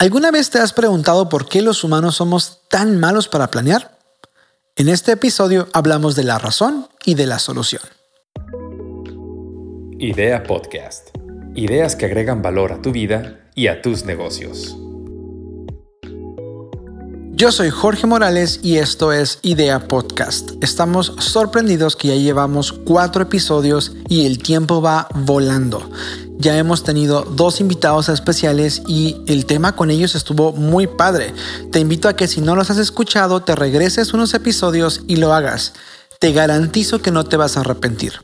¿Alguna vez te has preguntado por qué los humanos somos tan malos para planear? En este episodio hablamos de la razón y de la solución. Idea Podcast. Ideas que agregan valor a tu vida y a tus negocios. Yo soy Jorge Morales y esto es Idea Podcast. Estamos sorprendidos que ya llevamos cuatro episodios y el tiempo va volando. Ya hemos tenido dos invitados especiales y el tema con ellos estuvo muy padre. Te invito a que si no los has escuchado, te regreses unos episodios y lo hagas. Te garantizo que no te vas a arrepentir.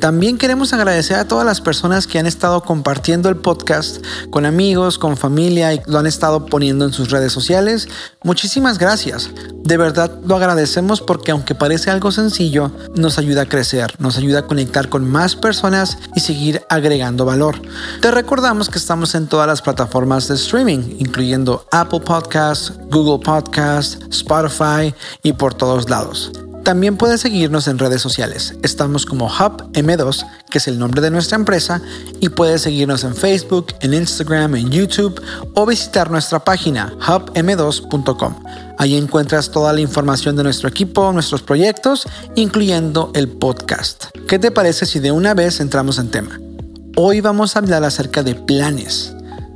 También queremos agradecer a todas las personas que han estado compartiendo el podcast con amigos, con familia y lo han estado poniendo en sus redes sociales. Muchísimas gracias. De verdad lo agradecemos porque aunque parece algo sencillo, nos ayuda a crecer, nos ayuda a conectar con más personas y seguir agregando valor. Te recordamos que estamos en todas las plataformas de streaming, incluyendo Apple Podcasts, Google Podcasts, Spotify y por todos lados. También puedes seguirnos en redes sociales. Estamos como Hub M2, que es el nombre de nuestra empresa, y puedes seguirnos en Facebook, en Instagram, en YouTube o visitar nuestra página hubm2.com. Ahí encuentras toda la información de nuestro equipo, nuestros proyectos, incluyendo el podcast. ¿Qué te parece si de una vez entramos en tema? Hoy vamos a hablar acerca de planes.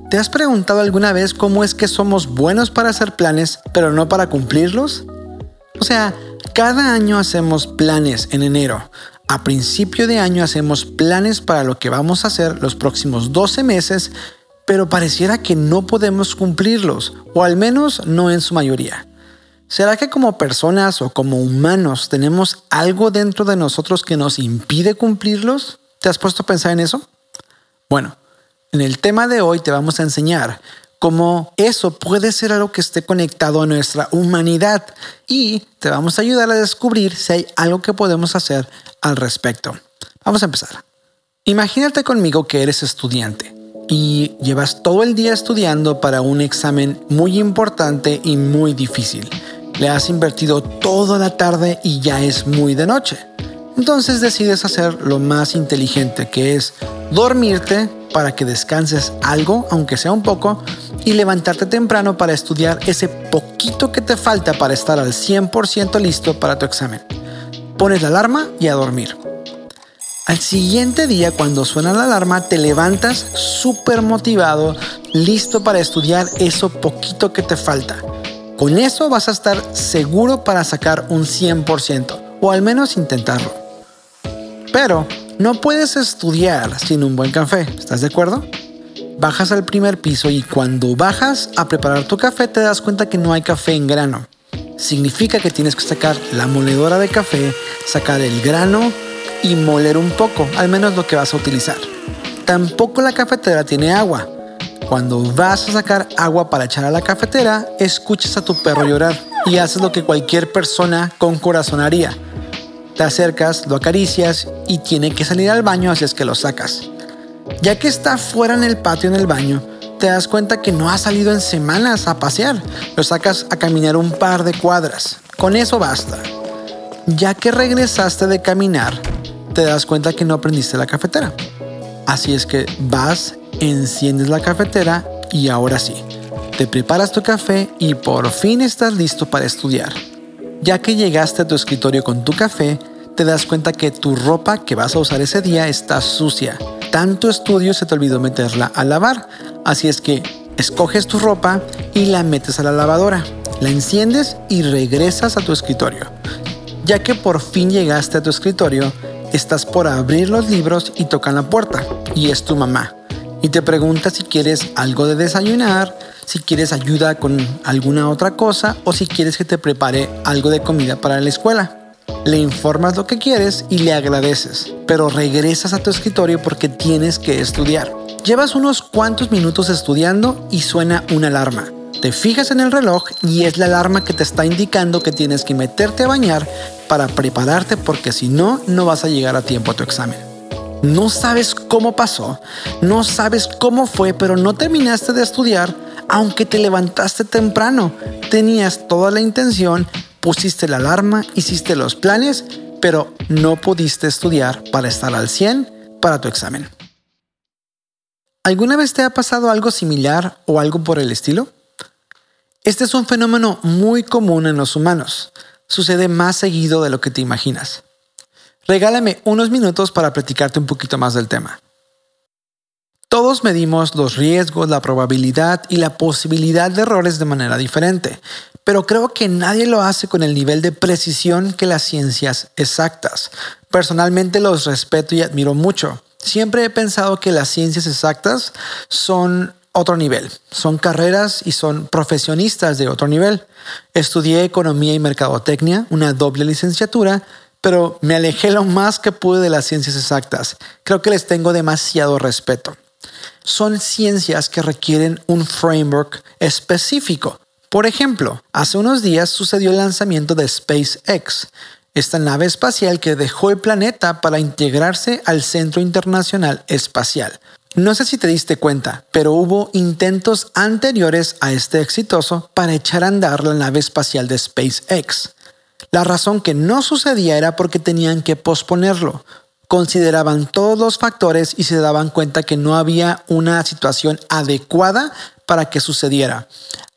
¿Te has preguntado alguna vez cómo es que somos buenos para hacer planes, pero no para cumplirlos? O sea, cada año hacemos planes en enero. A principio de año hacemos planes para lo que vamos a hacer los próximos 12 meses, pero pareciera que no podemos cumplirlos, o al menos no en su mayoría. ¿Será que como personas o como humanos tenemos algo dentro de nosotros que nos impide cumplirlos? ¿Te has puesto a pensar en eso? Bueno, en el tema de hoy te vamos a enseñar cómo eso puede ser algo que esté conectado a nuestra humanidad y te vamos a ayudar a descubrir si hay algo que podemos hacer al respecto. Vamos a empezar. Imagínate conmigo que eres estudiante y llevas todo el día estudiando para un examen muy importante y muy difícil. Le has invertido toda la tarde y ya es muy de noche. Entonces decides hacer lo más inteligente que es dormirte para que descanses algo, aunque sea un poco, y levantarte temprano para estudiar ese poquito que te falta para estar al 100% listo para tu examen. Pones la alarma y a dormir. Al siguiente día, cuando suena la alarma, te levantas súper motivado, listo para estudiar eso poquito que te falta. Con eso vas a estar seguro para sacar un 100%, o al menos intentarlo. Pero no puedes estudiar sin un buen café, ¿estás de acuerdo? Bajas al primer piso y cuando bajas a preparar tu café te das cuenta que no hay café en grano. Significa que tienes que sacar la moledora de café, sacar el grano y moler un poco, al menos lo que vas a utilizar. Tampoco la cafetera tiene agua. Cuando vas a sacar agua para echar a la cafetera, escuchas a tu perro llorar y haces lo que cualquier persona con corazón haría te acercas, lo acaricias y tiene que salir al baño así es que lo sacas. Ya que está fuera en el patio en el baño, te das cuenta que no ha salido en semanas a pasear. Lo sacas a caminar un par de cuadras. Con eso basta. Ya que regresaste de caminar, te das cuenta que no aprendiste la cafetera. Así es que vas, enciendes la cafetera y ahora sí, te preparas tu café y por fin estás listo para estudiar. Ya que llegaste a tu escritorio con tu café, te das cuenta que tu ropa que vas a usar ese día está sucia. Tanto estudio se te olvidó meterla a lavar. Así es que escoges tu ropa y la metes a la lavadora. La enciendes y regresas a tu escritorio. Ya que por fin llegaste a tu escritorio, estás por abrir los libros y tocan la puerta. Y es tu mamá. Y te pregunta si quieres algo de desayunar, si quieres ayuda con alguna otra cosa o si quieres que te prepare algo de comida para la escuela. Le informas lo que quieres y le agradeces, pero regresas a tu escritorio porque tienes que estudiar. Llevas unos cuantos minutos estudiando y suena una alarma. Te fijas en el reloj y es la alarma que te está indicando que tienes que meterte a bañar para prepararte porque si no, no vas a llegar a tiempo a tu examen. No sabes cómo pasó, no sabes cómo fue, pero no terminaste de estudiar aunque te levantaste temprano, tenías toda la intención, pusiste la alarma, hiciste los planes, pero no pudiste estudiar para estar al 100 para tu examen. ¿Alguna vez te ha pasado algo similar o algo por el estilo? Este es un fenómeno muy común en los humanos. Sucede más seguido de lo que te imaginas. Regálame unos minutos para platicarte un poquito más del tema. Todos medimos los riesgos, la probabilidad y la posibilidad de errores de manera diferente, pero creo que nadie lo hace con el nivel de precisión que las ciencias exactas. Personalmente los respeto y admiro mucho. Siempre he pensado que las ciencias exactas son otro nivel, son carreras y son profesionistas de otro nivel. Estudié economía y mercadotecnia, una doble licenciatura, pero me alejé lo más que pude de las ciencias exactas. Creo que les tengo demasiado respeto son ciencias que requieren un framework específico. Por ejemplo, hace unos días sucedió el lanzamiento de SpaceX, esta nave espacial que dejó el planeta para integrarse al Centro Internacional Espacial. No sé si te diste cuenta, pero hubo intentos anteriores a este exitoso para echar a andar la nave espacial de SpaceX. La razón que no sucedía era porque tenían que posponerlo, consideraban todos los factores y se daban cuenta que no había una situación adecuada para que sucediera.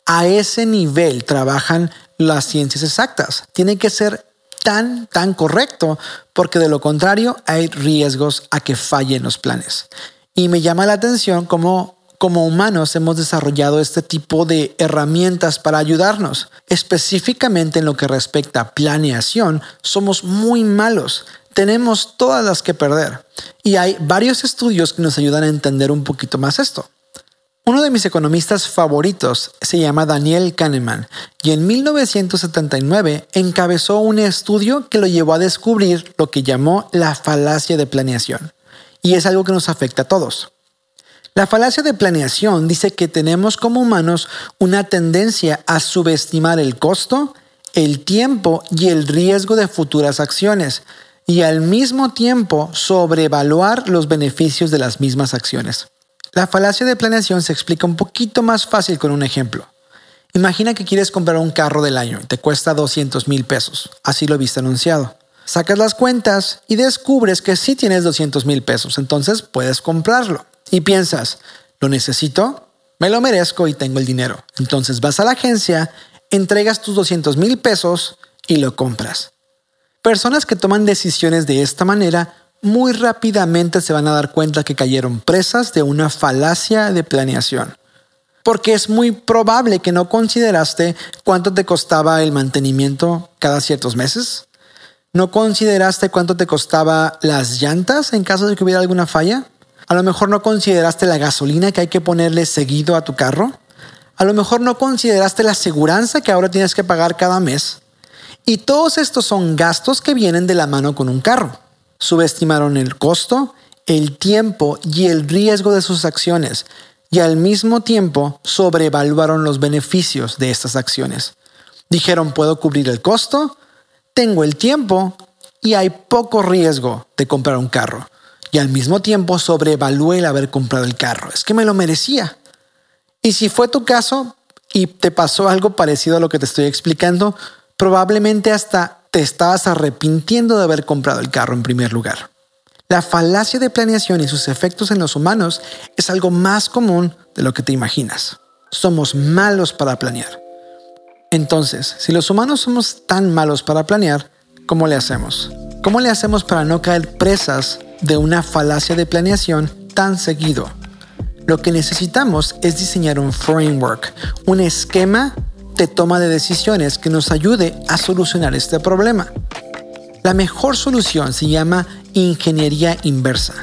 A ese nivel trabajan las ciencias exactas. Tiene que ser tan, tan correcto porque de lo contrario hay riesgos a que fallen los planes. Y me llama la atención cómo como humanos hemos desarrollado este tipo de herramientas para ayudarnos. Específicamente en lo que respecta a planeación, somos muy malos tenemos todas las que perder. Y hay varios estudios que nos ayudan a entender un poquito más esto. Uno de mis economistas favoritos se llama Daniel Kahneman y en 1979 encabezó un estudio que lo llevó a descubrir lo que llamó la falacia de planeación. Y es algo que nos afecta a todos. La falacia de planeación dice que tenemos como humanos una tendencia a subestimar el costo, el tiempo y el riesgo de futuras acciones, y al mismo tiempo sobrevaluar los beneficios de las mismas acciones. La falacia de planeación se explica un poquito más fácil con un ejemplo. Imagina que quieres comprar un carro del año y te cuesta 200 mil pesos. Así lo viste anunciado. Sacas las cuentas y descubres que sí tienes 200 mil pesos, entonces puedes comprarlo. Y piensas, ¿lo necesito? Me lo merezco y tengo el dinero. Entonces vas a la agencia, entregas tus 200 mil pesos y lo compras. Personas que toman decisiones de esta manera muy rápidamente se van a dar cuenta que cayeron presas de una falacia de planeación. Porque es muy probable que no consideraste cuánto te costaba el mantenimiento cada ciertos meses. ¿No consideraste cuánto te costaba las llantas en caso de que hubiera alguna falla? A lo mejor no consideraste la gasolina que hay que ponerle seguido a tu carro. A lo mejor no consideraste la aseguranza que ahora tienes que pagar cada mes. Y todos estos son gastos que vienen de la mano con un carro. Subestimaron el costo, el tiempo y el riesgo de sus acciones y al mismo tiempo sobrevaluaron los beneficios de estas acciones. Dijeron, puedo cubrir el costo, tengo el tiempo y hay poco riesgo de comprar un carro. Y al mismo tiempo sobrevalué el haber comprado el carro. Es que me lo merecía. Y si fue tu caso y te pasó algo parecido a lo que te estoy explicando, probablemente hasta te estabas arrepintiendo de haber comprado el carro en primer lugar. La falacia de planeación y sus efectos en los humanos es algo más común de lo que te imaginas. Somos malos para planear. Entonces, si los humanos somos tan malos para planear, ¿cómo le hacemos? ¿Cómo le hacemos para no caer presas de una falacia de planeación tan seguido? Lo que necesitamos es diseñar un framework, un esquema de toma de decisiones que nos ayude a solucionar este problema. La mejor solución se llama ingeniería inversa,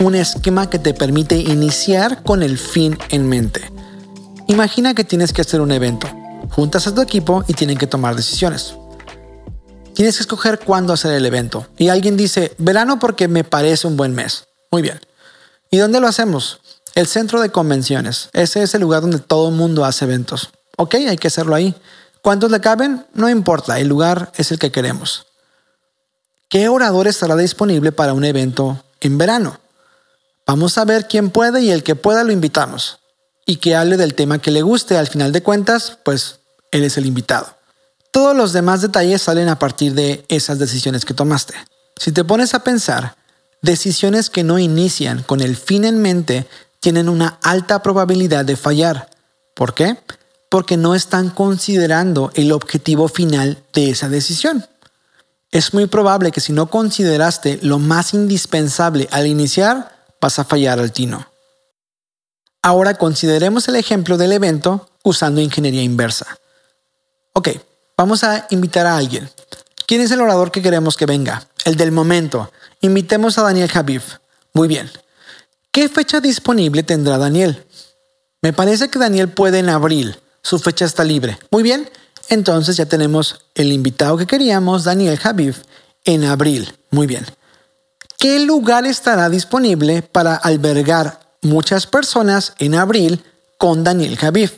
un esquema que te permite iniciar con el fin en mente. Imagina que tienes que hacer un evento, juntas a tu equipo y tienen que tomar decisiones. Tienes que escoger cuándo hacer el evento. Y alguien dice, verano porque me parece un buen mes. Muy bien. ¿Y dónde lo hacemos? El centro de convenciones. Ese es el lugar donde todo el mundo hace eventos. Ok, hay que hacerlo ahí. ¿Cuántos le caben? No importa, el lugar es el que queremos. ¿Qué orador estará disponible para un evento en verano? Vamos a ver quién puede y el que pueda lo invitamos. Y que hable del tema que le guste. Al final de cuentas, pues él es el invitado. Todos los demás detalles salen a partir de esas decisiones que tomaste. Si te pones a pensar, decisiones que no inician con el fin en mente tienen una alta probabilidad de fallar. ¿Por qué? Porque no están considerando el objetivo final de esa decisión. Es muy probable que si no consideraste lo más indispensable al iniciar, vas a fallar al tino. Ahora consideremos el ejemplo del evento usando ingeniería inversa. Ok, vamos a invitar a alguien. ¿Quién es el orador que queremos que venga? El del momento. Invitemos a Daniel Javif. Muy bien. ¿Qué fecha disponible tendrá Daniel? Me parece que Daniel puede en abril. Su fecha está libre. Muy bien. Entonces ya tenemos el invitado que queríamos, Daniel Javif, en abril. Muy bien. ¿Qué lugar estará disponible para albergar muchas personas en abril con Daniel Javif?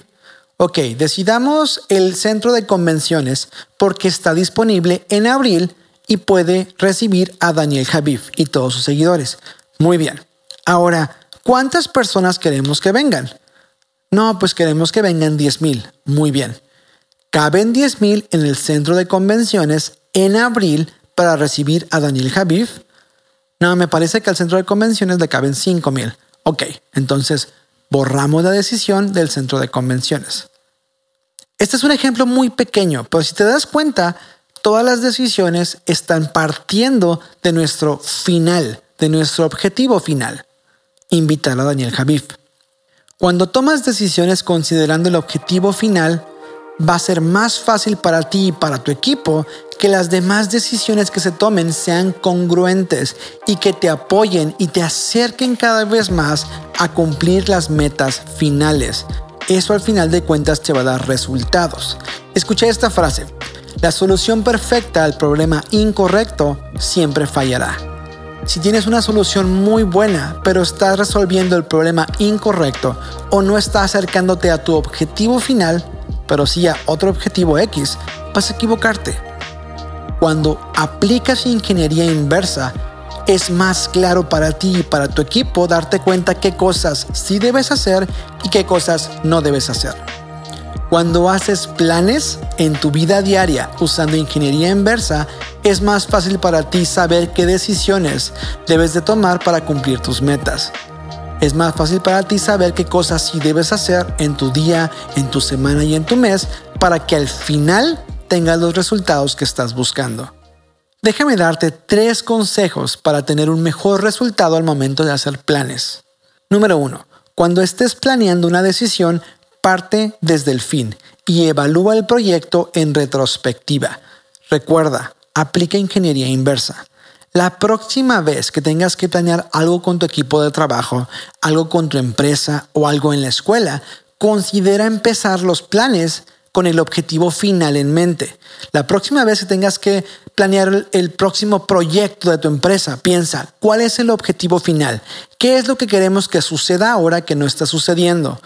Ok, decidamos el centro de convenciones porque está disponible en abril y puede recibir a Daniel Javif y todos sus seguidores. Muy bien. Ahora, ¿cuántas personas queremos que vengan? No, pues queremos que vengan 10.000. Muy bien. Caben 10.000 en el centro de convenciones en abril para recibir a Daniel Javif. No, me parece que al centro de convenciones le caben 5.000. Ok, entonces borramos la decisión del centro de convenciones. Este es un ejemplo muy pequeño, pero si te das cuenta, todas las decisiones están partiendo de nuestro final, de nuestro objetivo final, invitar a Daniel Javif. Cuando tomas decisiones considerando el objetivo final, va a ser más fácil para ti y para tu equipo que las demás decisiones que se tomen sean congruentes y que te apoyen y te acerquen cada vez más a cumplir las metas finales. Eso al final de cuentas te va a dar resultados. Escucha esta frase. La solución perfecta al problema incorrecto siempre fallará. Si tienes una solución muy buena, pero estás resolviendo el problema incorrecto o no estás acercándote a tu objetivo final, pero sí a otro objetivo X, vas a equivocarte. Cuando aplicas ingeniería inversa, es más claro para ti y para tu equipo darte cuenta qué cosas sí debes hacer y qué cosas no debes hacer. Cuando haces planes en tu vida diaria usando ingeniería inversa, es más fácil para ti saber qué decisiones debes de tomar para cumplir tus metas. Es más fácil para ti saber qué cosas sí debes hacer en tu día, en tu semana y en tu mes para que al final tengas los resultados que estás buscando. Déjame darte tres consejos para tener un mejor resultado al momento de hacer planes. Número uno, cuando estés planeando una decisión, parte desde el fin y evalúa el proyecto en retrospectiva. Recuerda, aplica ingeniería inversa. La próxima vez que tengas que planear algo con tu equipo de trabajo, algo con tu empresa o algo en la escuela, considera empezar los planes con el objetivo final en mente. La próxima vez que tengas que planear el, próximo proyecto de tu empresa, piensa, ¿cuál es el objetivo final? ¿Qué es lo que queremos que suceda ahora que no está sucediendo?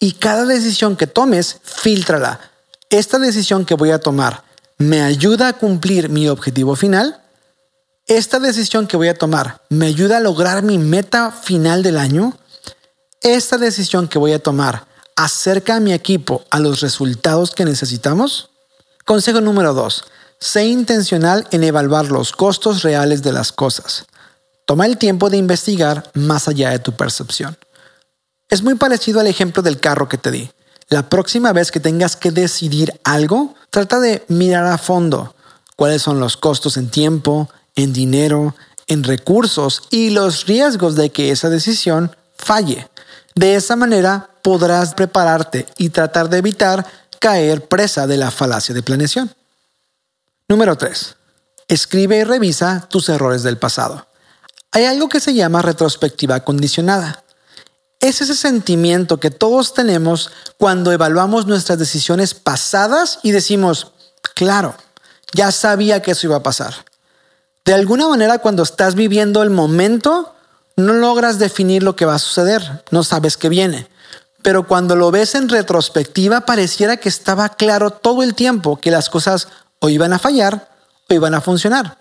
Y cada decisión que tomes, filtrala. ¿Esta decisión que voy a tomar me ayuda a cumplir mi objetivo final? ¿Esta decisión que voy a tomar me ayuda a lograr mi meta final del año? ¿Esta decisión que voy a tomar acerca a mi equipo a los resultados que necesitamos? Consejo número 2. Sé intencional en evaluar los costos reales de las cosas. Toma el tiempo de investigar más allá de tu percepción. Es muy parecido al ejemplo del carro que te di. La próxima vez que tengas que decidir algo, trata de mirar a fondo cuáles son los costos en tiempo, en dinero, en recursos y los riesgos de que esa decisión falle. De esa manera podrás prepararte y tratar de evitar caer presa de la falacia de planeación. Número 3. Escribe y revisa tus errores del pasado. Hay algo que se llama retrospectiva condicionada. Es ese sentimiento que todos tenemos cuando evaluamos nuestras decisiones pasadas y decimos, claro, ya sabía que eso iba a pasar. De alguna manera cuando estás viviendo el momento, no logras definir lo que va a suceder, no sabes qué viene. Pero cuando lo ves en retrospectiva, pareciera que estaba claro todo el tiempo que las cosas o iban a fallar o iban a funcionar.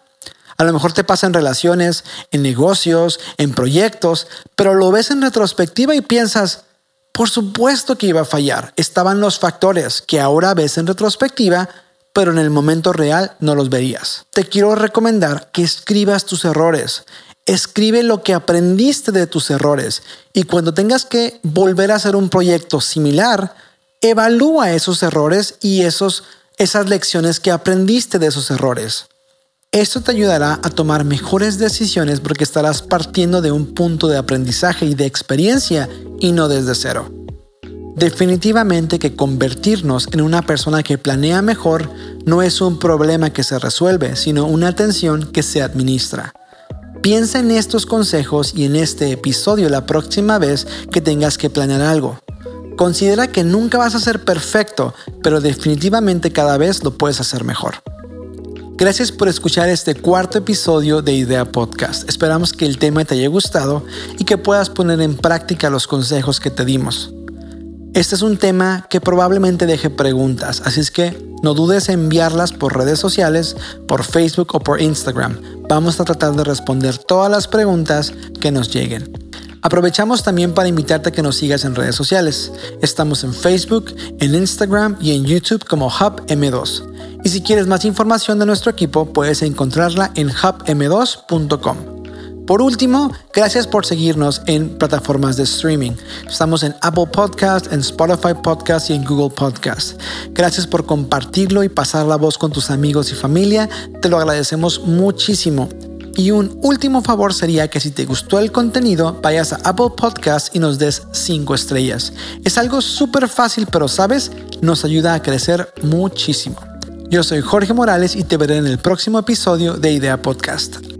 A lo mejor te pasa en relaciones, en negocios, en proyectos, pero lo ves en retrospectiva y piensas, por supuesto que iba a fallar. Estaban los factores que ahora ves en retrospectiva, pero en el momento real no los verías. Te quiero recomendar que escribas tus errores. Escribe lo que aprendiste de tus errores y cuando tengas que volver a hacer un proyecto similar, evalúa esos errores y esos, esas lecciones que aprendiste de esos errores. Esto te ayudará a tomar mejores decisiones porque estarás partiendo de un punto de aprendizaje y de experiencia y no desde cero. Definitivamente que convertirnos en una persona que planea mejor no es un problema que se resuelve, sino una tensión que se administra. Piensa en estos consejos y en este episodio la próxima vez que tengas que planear algo. Considera que nunca vas a ser perfecto, pero definitivamente cada vez lo puedes hacer mejor. Gracias por escuchar este cuarto episodio de Idea Podcast. Esperamos que el tema te haya gustado y que puedas poner en práctica los consejos que te dimos. Este es un tema que probablemente deje preguntas, así es que no dudes en enviarlas por redes sociales, por Facebook o por Instagram. Vamos a tratar de responder todas las preguntas que nos lleguen. Aprovechamos también para invitarte a que nos sigas en redes sociales. Estamos en Facebook, en Instagram y en YouTube como Hub M2. Y si quieres más información de nuestro equipo, puedes encontrarla en hubm2.com. Por último, gracias por seguirnos en plataformas de streaming. Estamos en Apple Podcast, en Spotify Podcast y en Google Podcast. Gracias por compartirlo y pasar la voz con tus amigos y familia. Te lo agradecemos muchísimo. Y un último favor sería que si te gustó el contenido, vayas a Apple Podcast y nos des 5 estrellas. Es algo súper fácil, pero sabes, nos ayuda a crecer muchísimo. Yo soy Jorge Morales y te veré en el próximo episodio de Idea Podcast.